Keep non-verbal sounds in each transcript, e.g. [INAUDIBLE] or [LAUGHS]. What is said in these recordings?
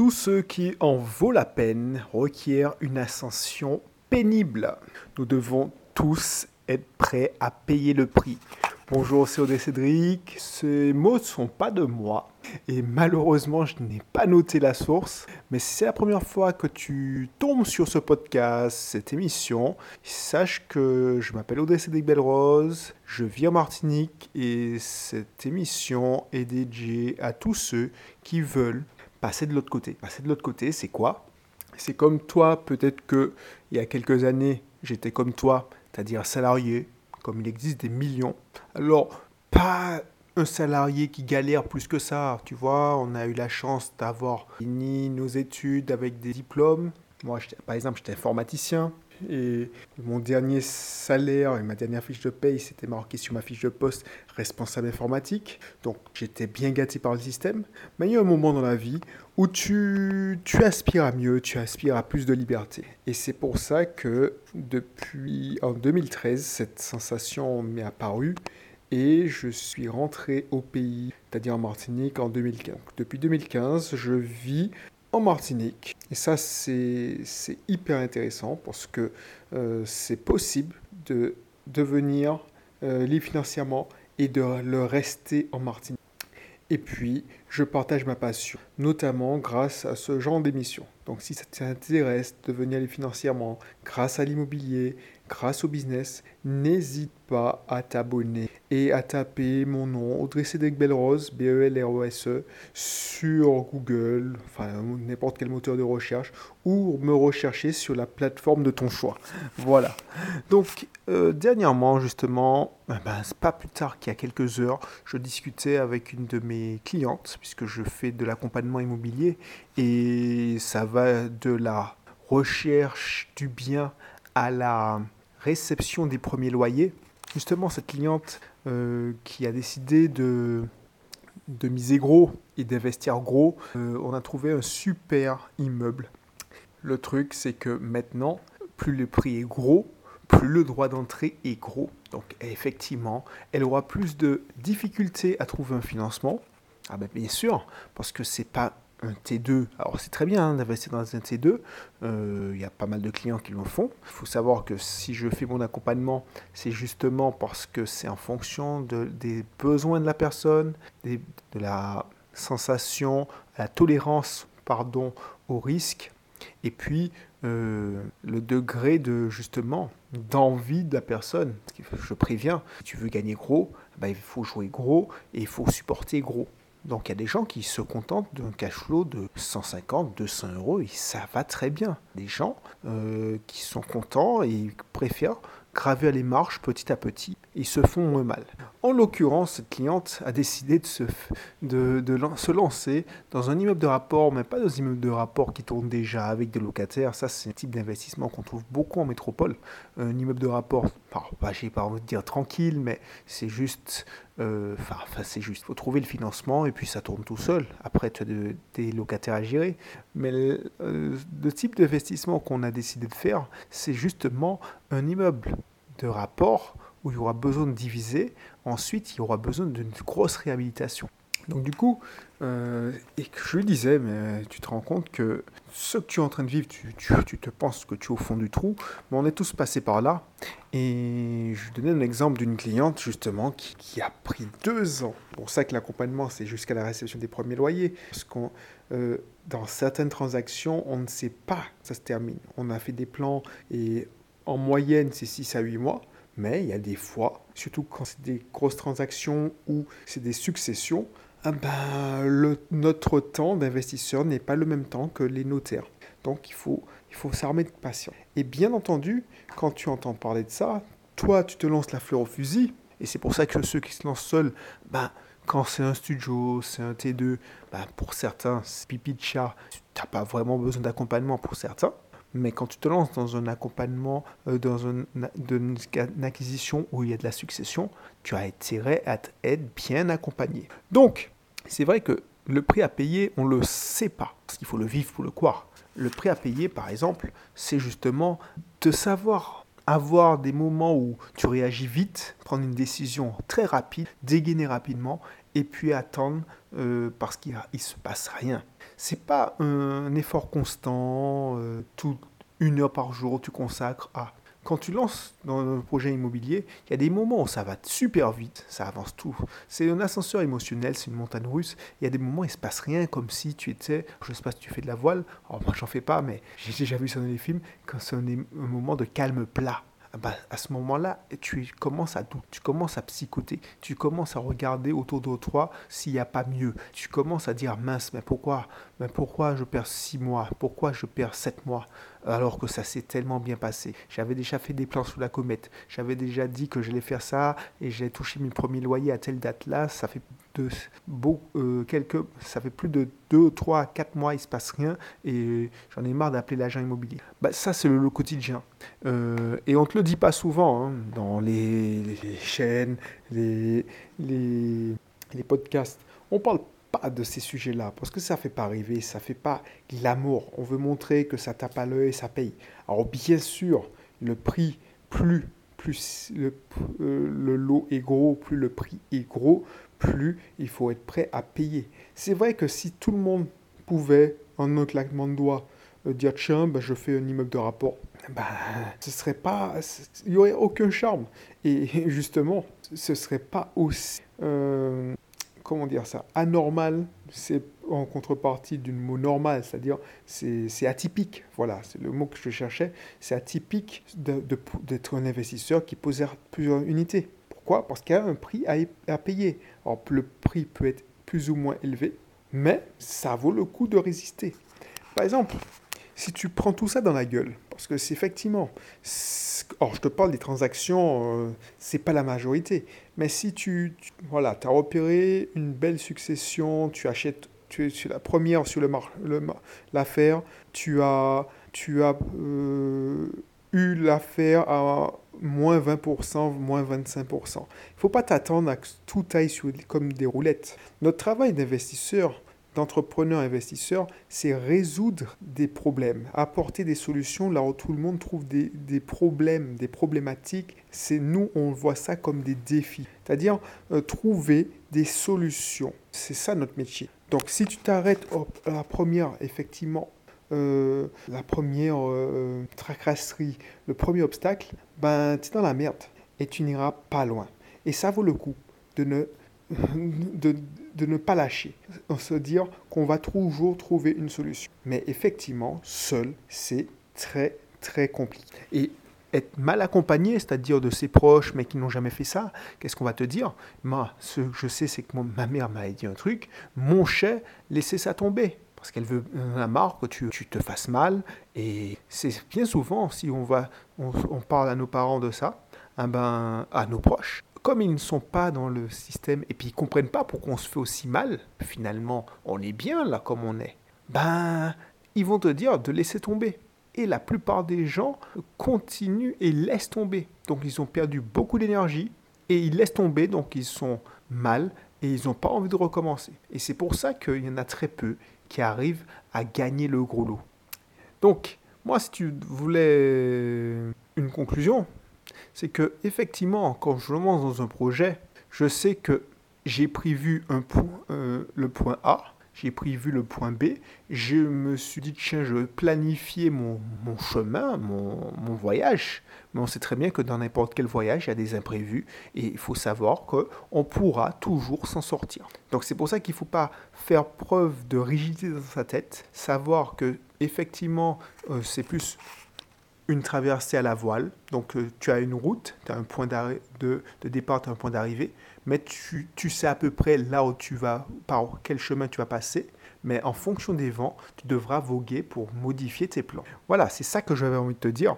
Tout ce qui en vaut la peine requiert une ascension pénible. Nous devons tous être prêts à payer le prix. Bonjour, c'est Odé Cédric. Ces mots ne sont pas de moi. Et malheureusement, je n'ai pas noté la source. Mais si c'est la première fois que tu tombes sur ce podcast, cette émission, sache que je m'appelle Odé Cédric Belrose. Je vis en Martinique et cette émission est dédiée à tous ceux qui veulent passer de l'autre côté. Passer de l'autre côté, c'est quoi? C'est comme toi, peut-être que il y a quelques années, j'étais comme toi, c'est-à-dire salarié, comme il existe des millions. Alors, pas un salarié qui galère plus que ça, tu vois, on a eu la chance d'avoir fini nos études avec des diplômes. Moi, par exemple, j'étais informaticien, et mon dernier salaire et ma dernière fiche de paye, c'était marqué sur ma fiche de poste responsable informatique. Donc j'étais bien gâté par le système. Mais il y a un moment dans la vie où tu, tu aspires à mieux, tu aspires à plus de liberté. Et c'est pour ça que depuis en 2013, cette sensation m'est apparue et je suis rentré au pays, c'est-à-dire en Martinique, en 2015. Depuis 2015, je vis en Martinique. Et ça, c'est hyper intéressant parce que euh, c'est possible de devenir euh, libre financièrement et de le rester en Martinique. Et puis, je partage ma passion, notamment grâce à ce genre d'émission. Donc, si ça t'intéresse de devenir libre financièrement grâce à l'immobilier, grâce au business, n'hésite pas à t'abonner et à taper mon nom, Audrey Cédric Belrose, B-E-L-R-O-S-E, e, sur Google, enfin n'importe quel moteur de recherche, ou me rechercher sur la plateforme de ton choix. Voilà. Donc, euh, dernièrement, justement, eh ben, pas plus tard qu'il y a quelques heures, je discutais avec une de mes clientes, puisque je fais de l'accompagnement immobilier, et ça va de la recherche du bien à la réception des premiers loyers. Justement, cette cliente euh, qui a décidé de, de miser gros et d'investir gros, euh, on a trouvé un super immeuble. Le truc, c'est que maintenant, plus le prix est gros, plus le droit d'entrée est gros. Donc effectivement, elle aura plus de difficultés à trouver un financement. Ah ben bien sûr, parce que c'est pas un T2. Alors c'est très bien hein, d'investir dans un T2, euh, il y a pas mal de clients qui le font. Il faut savoir que si je fais mon accompagnement, c'est justement parce que c'est en fonction de, des besoins de la personne, de la sensation, la tolérance pardon, au risque, et puis euh, le degré de justement d'envie de la personne. Je préviens, si tu veux gagner gros, ben, il faut jouer gros et il faut supporter gros. Donc il y a des gens qui se contentent d'un cash flow de 150, 200 euros et ça va très bien. Des gens euh, qui sont contents et préfèrent gravir les marches petit à petit ils se font mal. En l'occurrence, cette cliente a décidé de se, de, se, lancer dans un immeuble de rapport, mais pas dans un immeuble de rapport qui tourne déjà avec des locataires. Ça, c'est un type d'investissement qu'on trouve beaucoup en métropole. Un immeuble de rapport, enfin, j'ai pas envie de dire tranquille, mais c'est juste, euh, enfin, c'est juste. Il faut trouver le financement et puis ça tourne tout seul. Après, tu as des locataires à gérer. Mais le, euh, le type d'investissement qu'on a décidé de faire, c'est justement un immeuble de rapport où il y aura besoin de diviser. Ensuite, il y aura besoin d'une grosse réhabilitation. Donc du coup, euh, et que je lui disais, mais tu te rends compte que ce que tu es en train de vivre, tu, te penses que tu es au fond du trou, mais on est tous passés par là. Et je donnais un exemple d'une cliente justement qui, a pris deux ans. Pour ça que l'accompagnement, c'est jusqu'à la réception des premiers loyers. Parce qu'on, euh, dans certaines transactions, on ne sait pas, ça se termine. On a fait des plans et en moyenne, c'est 6 à 8 mois. Mais il y a des fois, surtout quand c'est des grosses transactions ou c'est des successions, ah ben, le, notre temps d'investisseur n'est pas le même temps que les notaires. Donc il faut, il faut s'armer de patience. Et bien entendu, quand tu entends parler de ça, toi tu te lances la fleur au fusil. Et c'est pour ça que ceux qui se lancent seuls, ben, quand c'est un studio, c'est un T2, ben, pour certains, c'est pipi de chat. Tu n'as pas vraiment besoin d'accompagnement pour certains. Mais quand tu te lances dans un accompagnement, euh, dans une, acquisition où il y a de la succession, tu as intérêt à être bien accompagné. Donc, c'est vrai que le prix à payer, on ne le sait pas, parce qu'il faut le vivre pour le croire. Le prix à payer, par exemple, c'est justement de savoir avoir des moments où tu réagis vite, prendre une décision très rapide, dégainer rapidement, et puis attendre euh, parce qu'il ne se passe rien. C'est pas un effort constant, euh, tout une heure par jour tu consacres à. Quand tu lances dans un projet immobilier, il y a des moments où ça va super vite, ça avance tout. C'est un ascenseur émotionnel, c'est une montagne russe. Il y a des moments où il se passe rien, comme si tu étais, je sais pas si tu fais de la voile, alors moi j'en fais pas, mais j'ai déjà vu ça dans les films, quand c'est un, un moment de calme plat ah bah, à ce moment-là, tu commences à douter, tu commences à psychoter, tu commences à regarder autour de toi s'il n'y a pas mieux. Tu commences à dire mince, mais pourquoi, mais pourquoi je perds six mois, pourquoi je perds sept mois alors que ça s'est tellement bien passé? J'avais déjà fait des plans sous la comète, j'avais déjà dit que j'allais faire ça et j'ai touché mes premiers loyers à telle date-là. Ça fait de euh, quelques, ça fait plus de 2, 3, 4 mois, il se passe rien et j'en ai marre d'appeler l'agent immobilier. Bah, ça, c'est le, quotidien. Euh, et on ne te le dit pas souvent hein, dans les, chaînes, les, les, les podcasts. On parle pas de ces sujets-là parce que ça fait pas rêver, ça fait pas l'amour. On veut montrer que ça tape à l'œil, ça paye. Alors bien sûr, le prix plus plus le, euh, le, lot est gros, plus le prix est gros, plus il faut être prêt à payer. C'est vrai que si tout le monde pouvait, en un claquement de doigts, euh, dire tiens, ben, je fais un immeuble de rapport, ben, ce serait pas, il n'y aurait aucun charme. Et [LAUGHS] justement, ce serait pas aussi, euh, comment dire ça, anormal, c'est en contrepartie d'une mot normal, c'est-à-dire c'est atypique. Voilà, c'est le mot que je cherchais. C'est atypique d'être un investisseur qui possède plusieurs unités. Pourquoi? Parce qu'il y a un prix à, payer. Alors, le prix peut être plus ou moins élevé, mais ça vaut le coup de résister. Par exemple, si tu prends tout ça dans la gueule, parce que c'est effectivement, or je te parle des transactions, euh, c'est pas la majorité, mais si tu, voilà, tu as repéré une belle succession, tu achètes, tu es la première sur l'affaire, le, tu as, tu as euh, eu l'affaire à moins 20%, moins 25%. Il ne faut pas t'attendre à que tout aille comme des roulettes. Notre travail d'investisseur, d'entrepreneur investisseur, c'est résoudre des problèmes, apporter des solutions là où tout le monde trouve des, problèmes, des problématiques. C'est nous, on voit ça comme des défis, c'est-à-dire euh, trouver des solutions. C'est ça notre métier. Donc si tu t'arrêtes à la première, effectivement, euh, la première euh, tracasserie, le premier obstacle, ben, tu es dans la merde et tu n'iras pas loin. Et ça vaut le coup de ne, de, de ne pas lâcher, de se dire qu'on va toujours trouver une solution. Mais effectivement, seul, c'est très, très compliqué. Et être mal accompagné, c'est-à-dire de ses proches, mais qui n'ont jamais fait ça, qu'est-ce qu'on va te dire? Moi, ce que je sais, c'est que ma mère m'a dit un truc, mon chef, laissez ça tomber parce qu'elle veut la marre que tu, te fasses mal. Et c'est bien souvent, si on, va, on, parle à nos parents de ça, eh ben, à nos proches, comme ils ne sont pas dans le système et puis ils comprennent pas pourquoi on se fait aussi mal, finalement, on est bien là comme on est, ben, ils vont te dire de laisser tomber. Et la plupart des gens continuent et laissent tomber. Donc ils ont perdu beaucoup d'énergie et ils laissent tomber, donc ils sont mal et ils n'ont pas envie de recommencer. Et c'est pour ça qu'il y en a très peu qui arrivent à gagner le gros lot. Donc, moi, si tu voulais une conclusion, c'est que effectivement, quand je lance dans un projet, je sais que j'ai prévu un point, euh, le point A, j'ai prévu le point B, je me suis dit, tiens, je vais planifier mon, mon chemin, mon, mon, voyage, mais on sait très bien que dans n'importe quel voyage, il y a des imprévus, et il faut savoir qu'on pourra toujours s'en sortir. Donc c'est pour ça qu'il ne faut pas faire preuve de rigidité dans sa tête, savoir que effectivement, euh, c'est plus une traversée à la voile. Donc euh, tu as une route, tu as un point de, de départ, tu un point d'arrivée, mais tu, tu, sais à peu près là où tu vas, par quel chemin tu vas passer. Mais en fonction des vents, tu devras voguer pour modifier tes plans. Voilà, c'est ça que j'avais envie de te dire.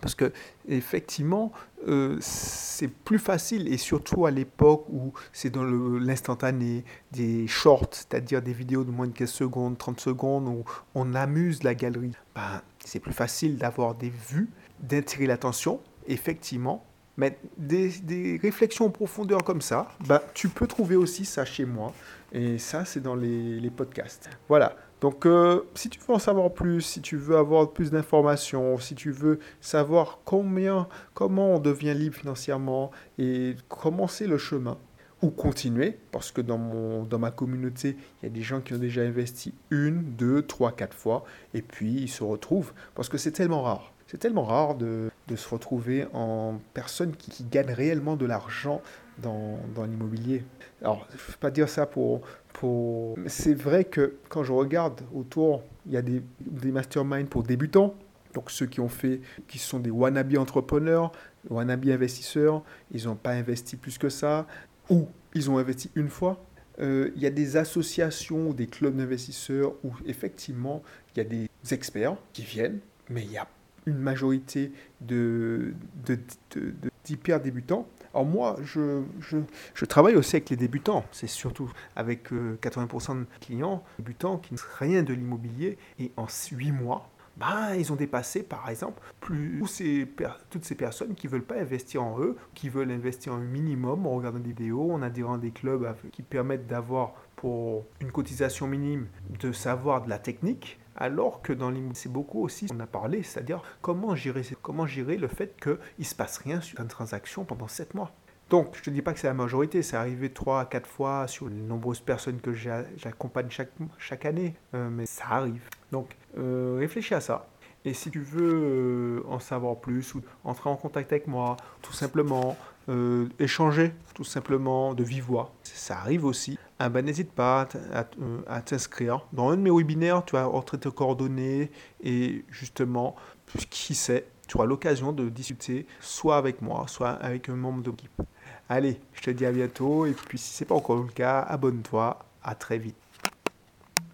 Parce que effectivement, euh, c'est plus facile, et surtout à l'époque où c'est dans l'instantané, des shorts, c'est-à-dire des vidéos de moins de 15 secondes, 30 secondes, où on amuse la galerie. Ben, c'est plus facile d'avoir des vues, d'attirer l'attention, effectivement. Mais des, réflexions en profondeur comme ça, ben, tu peux trouver aussi ça chez moi. Et ça, c'est dans les, les podcasts. Voilà. Donc, euh, si tu veux en savoir plus, si tu veux avoir plus d'informations, si tu veux savoir combien, comment on devient libre financièrement et commencer le chemin, ou continuer, parce que dans, mon, dans ma communauté, il y a des gens qui ont déjà investi une, deux, trois, quatre fois, et puis ils se retrouvent, parce que c'est tellement rare. C'est tellement rare de, de, se retrouver en personne qui, qui gagne réellement de l'argent dans, dans l'immobilier. Alors, je ne pas dire ça pour... C'est vrai que quand je regarde autour, il y a des, des masterminds pour débutants, donc ceux qui ont fait, qui sont des wannabe entrepreneurs, wannabe investisseurs, ils n'ont pas investi plus que ça, ou ils ont investi une fois. Euh, il y a des associations, des clubs d'investisseurs où effectivement il y a des experts qui viennent, mais il y a une majorité de, de, de, d'hyper débutants. Alors moi, je, je, travaille aussi avec les débutants. C'est surtout avec 80% de clients débutants qui ne savent rien de l'immobilier. Et en 8 mois, ben, ils ont dépassé, par exemple, plus ces toutes ces personnes qui ne veulent pas investir en eux, qui veulent investir un minimum en regardant des vidéos, en adhérant à des clubs qui permettent d'avoir pour une cotisation minime de savoir de la technique, alors que dans l'immobilier, c'est beaucoup aussi, on a parlé, c'est-à-dire comment gérer, comment gérer le fait qu'il ne se passe rien sur une transaction pendant 7 mois. Donc, je ne te dis pas que c'est la majorité, c'est arrivé 3 à 4 fois sur les nombreuses personnes que j'accompagne chaque, chaque année, euh, mais ça arrive. Donc, euh, réfléchis à ça. Et si tu veux euh, en savoir plus ou entrer en contact avec moi, tout simplement, euh, échanger, tout simplement, de vive voix, ça arrive aussi, ah ben, n'hésite pas à, à t'inscrire. Dans un de mes webinaires, tu vas entrer tes coordonnées et justement, qui sait, tu auras l'occasion de discuter soit avec moi, soit avec un membre de l'équipe. Allez, je te dis à bientôt et puis si ce n'est pas encore le cas, abonne-toi. À très vite.